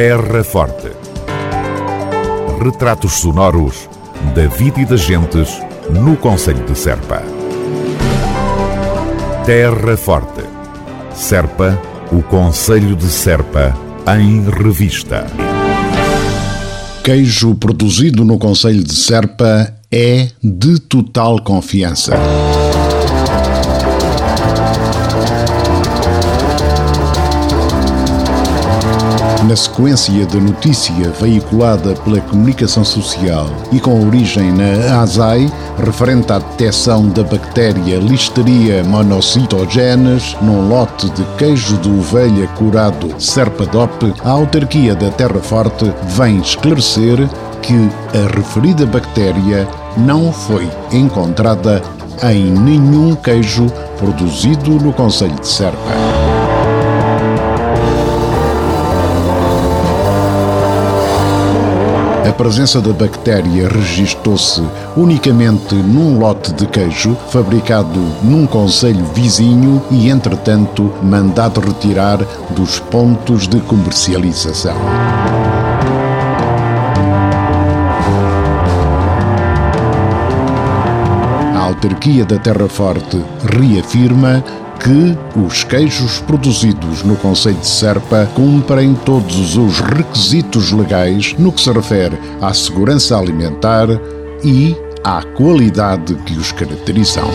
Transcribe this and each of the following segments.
Terra Forte. Retratos sonoros da vida e das gentes no Conselho de Serpa. Terra Forte. Serpa, o Conselho de Serpa, em revista. Queijo produzido no Conselho de Serpa é de total confiança. Na sequência da notícia veiculada pela comunicação social e com origem na ASAI, referente à detecção da bactéria Listeria monocytogenes num lote de queijo de ovelha curado Serpadop, a autarquia da Terra Forte vem esclarecer que a referida bactéria não foi encontrada em nenhum queijo produzido no Conselho de Serpa. A presença da bactéria registou-se unicamente num lote de queijo fabricado num conselho vizinho e, entretanto, mandado retirar dos pontos de comercialização. Autarquia da Terra Forte reafirma que os queijos produzidos no Conselho de Serpa cumprem todos os requisitos legais no que se refere à segurança alimentar e à qualidade que os caracterizam.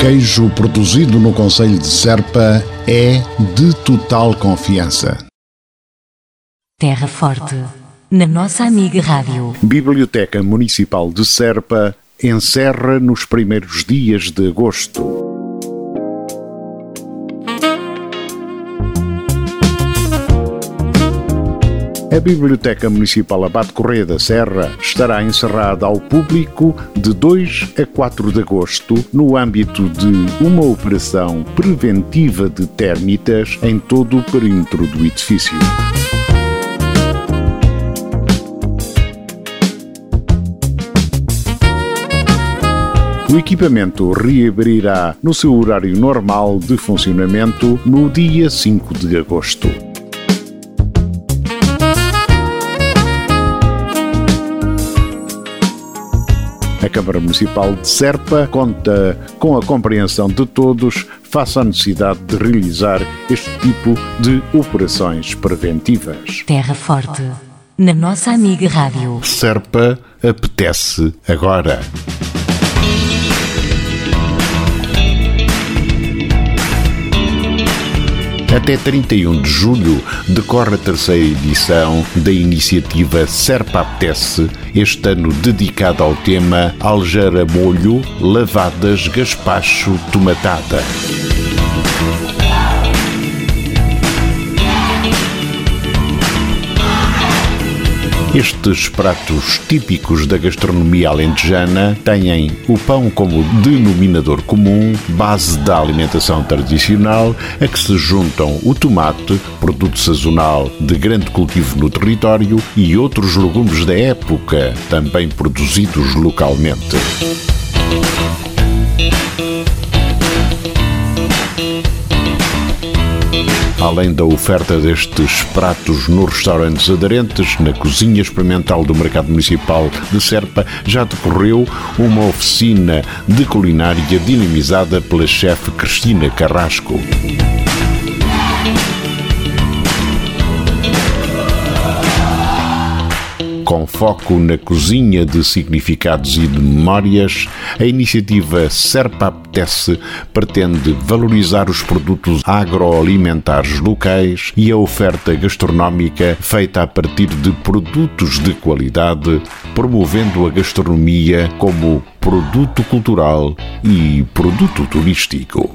Queijo produzido no Conselho de Serpa é de total confiança. Terra Forte na nossa amiga Rádio. Biblioteca Municipal de Serpa encerra nos primeiros dias de agosto. A Biblioteca Municipal Abate Correia da Serra estará encerrada ao público de 2 a 4 de agosto no âmbito de uma operação preventiva de termitas em todo o perímetro do edifício. O equipamento reabrirá no seu horário normal de funcionamento no dia 5 de agosto. A Câmara Municipal de Serpa conta com a compreensão de todos face à necessidade de realizar este tipo de operações preventivas. Terra Forte, na nossa amiga Rádio. Serpa apetece agora. Até 31 de julho decorre a terceira edição da iniciativa Serpa Apetece, este ano dedicada ao tema Algera Molho, Lavadas, Gaspacho, Tomatada. Estes pratos típicos da gastronomia alentejana têm o pão como denominador comum, base da alimentação tradicional, a que se juntam o tomate, produto sazonal de grande cultivo no território, e outros legumes da época, também produzidos localmente. Além da oferta destes pratos nos restaurantes aderentes, na cozinha experimental do Mercado Municipal de Serpa já decorreu uma oficina de culinária dinamizada pela chefe Cristina Carrasco. Com foco na cozinha de significados e de memórias, a iniciativa Serpa Apetece pretende valorizar os produtos agroalimentares locais e a oferta gastronómica feita a partir de produtos de qualidade, promovendo a gastronomia como produto cultural e produto turístico.